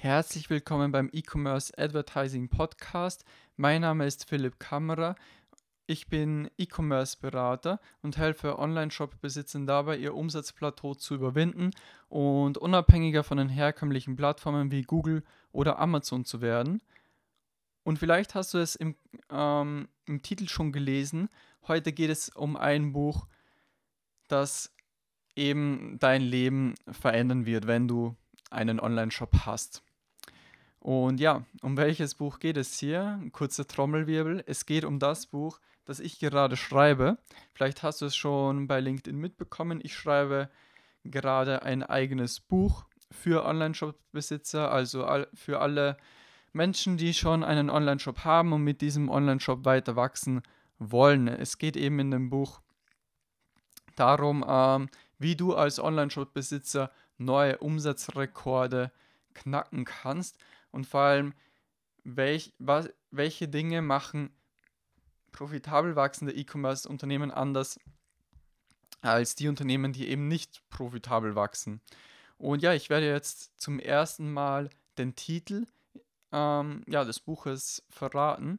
Herzlich willkommen beim E-Commerce Advertising Podcast. Mein Name ist Philipp Kammerer. Ich bin E-Commerce-Berater und helfe Online-Shop-Besitzern dabei, ihr Umsatzplateau zu überwinden und unabhängiger von den herkömmlichen Plattformen wie Google oder Amazon zu werden. Und vielleicht hast du es im, ähm, im Titel schon gelesen. Heute geht es um ein Buch, das eben dein Leben verändern wird, wenn du einen Online-Shop hast. Und ja, um welches Buch geht es hier? Ein kurzer Trommelwirbel. Es geht um das Buch, das ich gerade schreibe. Vielleicht hast du es schon bei LinkedIn mitbekommen. Ich schreibe gerade ein eigenes Buch für Online-Shop-Besitzer, also für alle Menschen, die schon einen Online-Shop haben und mit diesem Online-Shop weiter wachsen wollen. Es geht eben in dem Buch darum, ähm, wie du als Online-Shop-Besitzer neue Umsatzrekorde knacken kannst und vor allem, welch, was, welche Dinge machen profitabel wachsende E-Commerce-Unternehmen anders als die Unternehmen, die eben nicht profitabel wachsen. Und ja, ich werde jetzt zum ersten Mal den Titel ähm, ja, des Buches verraten.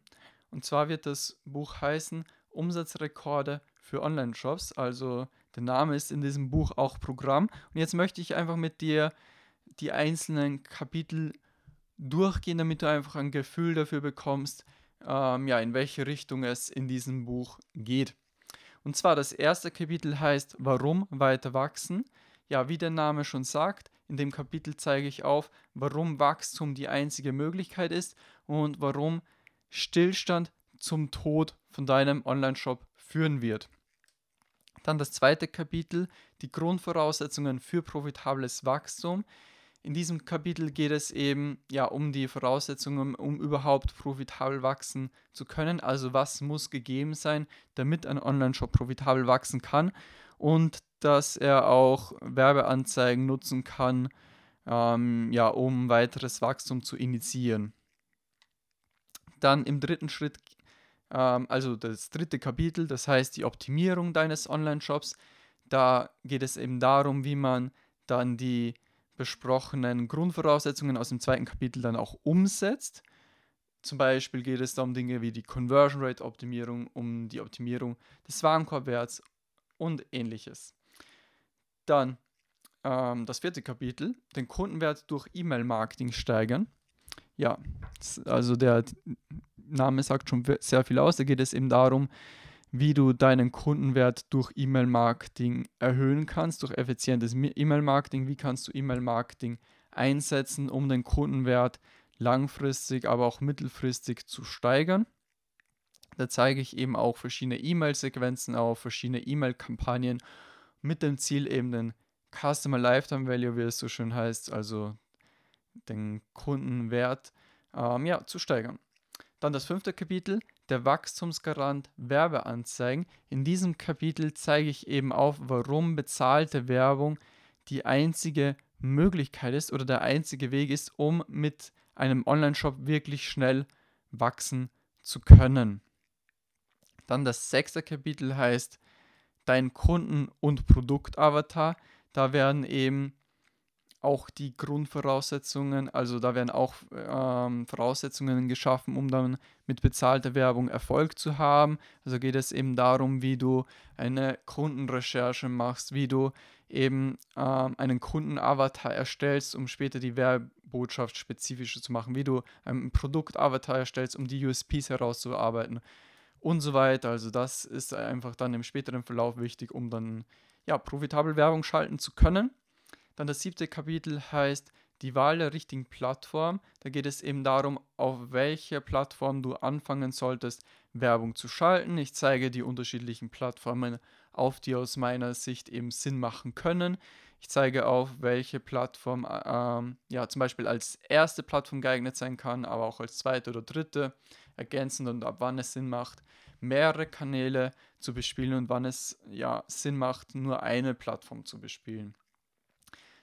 Und zwar wird das Buch heißen Umsatzrekorde für Online-Shops. Also der Name ist in diesem Buch auch Programm. Und jetzt möchte ich einfach mit dir die einzelnen Kapitel durchgehen, damit du einfach ein Gefühl dafür bekommst, ähm, ja, in welche Richtung es in diesem Buch geht. Und zwar das erste Kapitel heißt Warum weiter wachsen? Ja, wie der Name schon sagt, in dem Kapitel zeige ich auf, warum Wachstum die einzige Möglichkeit ist und warum Stillstand zum Tod von deinem Online-Shop führen wird. Dann das zweite Kapitel, die Grundvoraussetzungen für profitables Wachstum. In diesem Kapitel geht es eben ja um die Voraussetzungen, um überhaupt profitabel wachsen zu können. Also was muss gegeben sein, damit ein Online-Shop profitabel wachsen kann und dass er auch Werbeanzeigen nutzen kann, ähm, ja, um weiteres Wachstum zu initiieren. Dann im dritten Schritt, ähm, also das dritte Kapitel, das heißt die Optimierung deines Online-Shops. Da geht es eben darum, wie man dann die besprochenen Grundvoraussetzungen aus dem zweiten Kapitel dann auch umsetzt. Zum Beispiel geht es da um Dinge wie die Conversion Rate Optimierung, um die Optimierung des Warenkorbwerts und ähnliches. Dann ähm, das vierte Kapitel, den Kundenwert durch E-Mail-Marketing steigern. Ja, also der Name sagt schon sehr viel aus. Da geht es eben darum, wie du deinen Kundenwert durch E-Mail-Marketing erhöhen kannst, durch effizientes E-Mail-Marketing. Wie kannst du E-Mail-Marketing einsetzen, um den Kundenwert langfristig, aber auch mittelfristig zu steigern. Da zeige ich eben auch verschiedene E-Mail-Sequenzen auf, verschiedene E-Mail-Kampagnen mit dem Ziel eben den Customer Lifetime Value, wie es so schön heißt, also den Kundenwert, ähm, ja, zu steigern. Dann das fünfte Kapitel, der Wachstumsgarant Werbeanzeigen. In diesem Kapitel zeige ich eben auf, warum bezahlte Werbung die einzige Möglichkeit ist oder der einzige Weg ist, um mit einem Online-Shop wirklich schnell wachsen zu können. Dann das sechste Kapitel heißt Dein Kunden- und Produktavatar. Da werden eben auch die Grundvoraussetzungen, also da werden auch ähm, Voraussetzungen geschaffen, um dann mit bezahlter Werbung Erfolg zu haben. Also geht es eben darum, wie du eine Kundenrecherche machst, wie du eben ähm, einen Kundenavatar erstellst, um später die Werbebotschaft spezifischer zu machen, wie du ein Produktavatar erstellst, um die USPs herauszuarbeiten und so weiter. Also das ist einfach dann im späteren Verlauf wichtig, um dann ja profitabel Werbung schalten zu können. Dann das siebte Kapitel heißt die Wahl der richtigen Plattform. Da geht es eben darum, auf welcher Plattform du anfangen solltest, Werbung zu schalten. Ich zeige die unterschiedlichen Plattformen auf, die aus meiner Sicht eben Sinn machen können. Ich zeige auf, welche Plattform ähm, ja zum Beispiel als erste Plattform geeignet sein kann, aber auch als zweite oder dritte ergänzend und ab wann es Sinn macht, mehrere Kanäle zu bespielen und wann es ja Sinn macht, nur eine Plattform zu bespielen.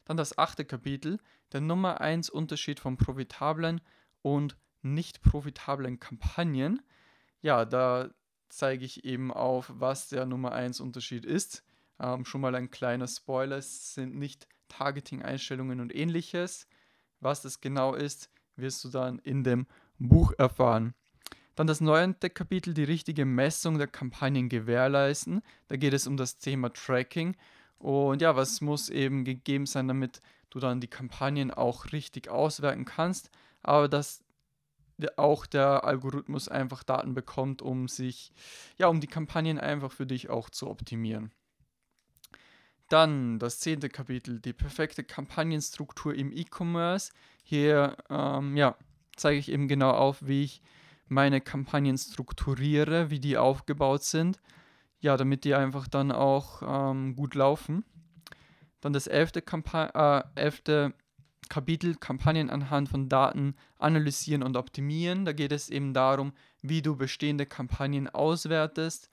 Dann das achte Kapitel, der Nummer 1 Unterschied von profitablen und nicht profitablen Kampagnen. Ja, da zeige ich eben auf, was der Nummer 1 Unterschied ist. Ähm, schon mal ein kleiner Spoiler, es sind nicht Targeting-Einstellungen und ähnliches. Was das genau ist, wirst du dann in dem Buch erfahren. Dann das neunte Kapitel, die richtige Messung der Kampagnen gewährleisten. Da geht es um das Thema Tracking. Und ja, was muss eben gegeben sein, damit du dann die Kampagnen auch richtig auswerten kannst, aber dass auch der Algorithmus einfach Daten bekommt, um sich, ja, um die Kampagnen einfach für dich auch zu optimieren. Dann das zehnte Kapitel, die perfekte Kampagnenstruktur im E-Commerce. Hier ähm, ja, zeige ich eben genau auf, wie ich meine Kampagnen strukturiere, wie die aufgebaut sind. Ja, damit die einfach dann auch ähm, gut laufen. Dann das elfte, Kampa äh, elfte Kapitel Kampagnen anhand von Daten analysieren und optimieren. Da geht es eben darum, wie du bestehende Kampagnen auswertest,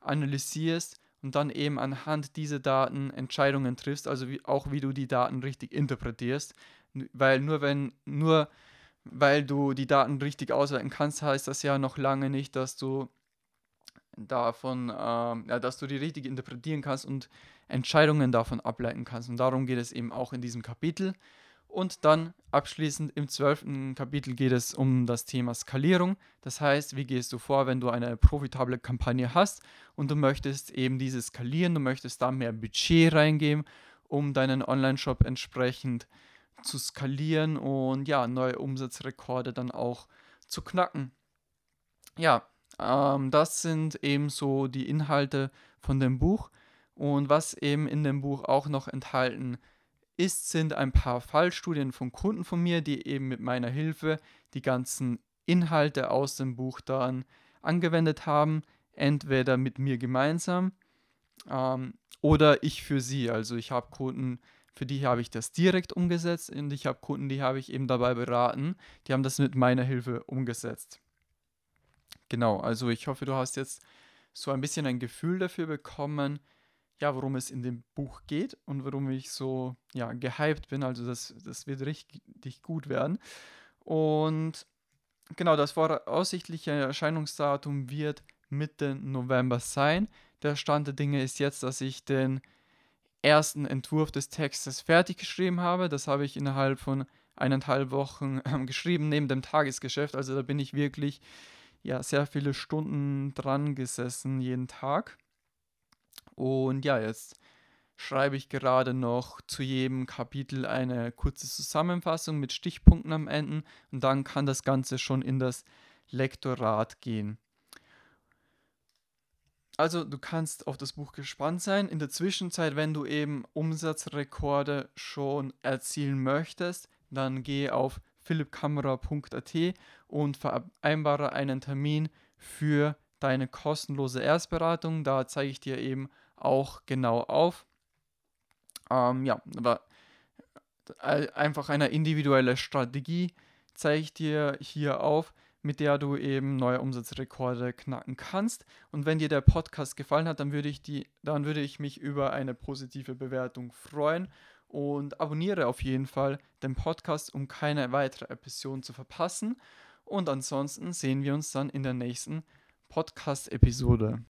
analysierst und dann eben anhand dieser Daten Entscheidungen triffst, also wie, auch wie du die Daten richtig interpretierst. Weil nur wenn, nur weil du die Daten richtig auswerten kannst, heißt das ja noch lange nicht, dass du davon, ähm, ja, dass du die richtig interpretieren kannst und Entscheidungen davon ableiten kannst. Und darum geht es eben auch in diesem Kapitel. Und dann abschließend im zwölften Kapitel geht es um das Thema Skalierung. Das heißt, wie gehst du vor, wenn du eine profitable Kampagne hast und du möchtest eben diese skalieren, du möchtest da mehr Budget reingeben, um deinen Online-Shop entsprechend zu skalieren und ja, neue Umsatzrekorde dann auch zu knacken. Ja, ähm, das sind eben so die Inhalte von dem Buch. Und was eben in dem Buch auch noch enthalten ist, sind ein paar Fallstudien von Kunden von mir, die eben mit meiner Hilfe die ganzen Inhalte aus dem Buch dann angewendet haben, entweder mit mir gemeinsam ähm, oder ich für sie. Also ich habe Kunden, für die habe ich das direkt umgesetzt und ich habe Kunden, die habe ich eben dabei beraten, die haben das mit meiner Hilfe umgesetzt. Genau, also ich hoffe, du hast jetzt so ein bisschen ein Gefühl dafür bekommen, ja, worum es in dem Buch geht und warum ich so, ja, gehypt bin. Also das, das wird richtig gut werden. Und genau, das voraussichtliche Erscheinungsdatum wird Mitte November sein. Der Stand der Dinge ist jetzt, dass ich den ersten Entwurf des Textes fertig geschrieben habe. Das habe ich innerhalb von eineinhalb Wochen äh, geschrieben, neben dem Tagesgeschäft. Also da bin ich wirklich ja, sehr viele Stunden dran gesessen jeden Tag. Und ja, jetzt schreibe ich gerade noch zu jedem Kapitel eine kurze Zusammenfassung mit Stichpunkten am Ende und dann kann das Ganze schon in das Lektorat gehen. Also du kannst auf das Buch gespannt sein. In der Zwischenzeit, wenn du eben Umsatzrekorde schon erzielen möchtest, dann geh auf philippkamera.at und vereinbare einen Termin für deine kostenlose Erstberatung. Da zeige ich dir eben auch genau auf. Ähm, ja, aber äh, einfach eine individuelle Strategie zeige ich dir hier auf, mit der du eben neue Umsatzrekorde knacken kannst. Und wenn dir der Podcast gefallen hat, dann würde ich, die, dann würde ich mich über eine positive Bewertung freuen. Und abonniere auf jeden Fall den Podcast, um keine weitere Episode zu verpassen. Und ansonsten sehen wir uns dann in der nächsten Podcast-Episode.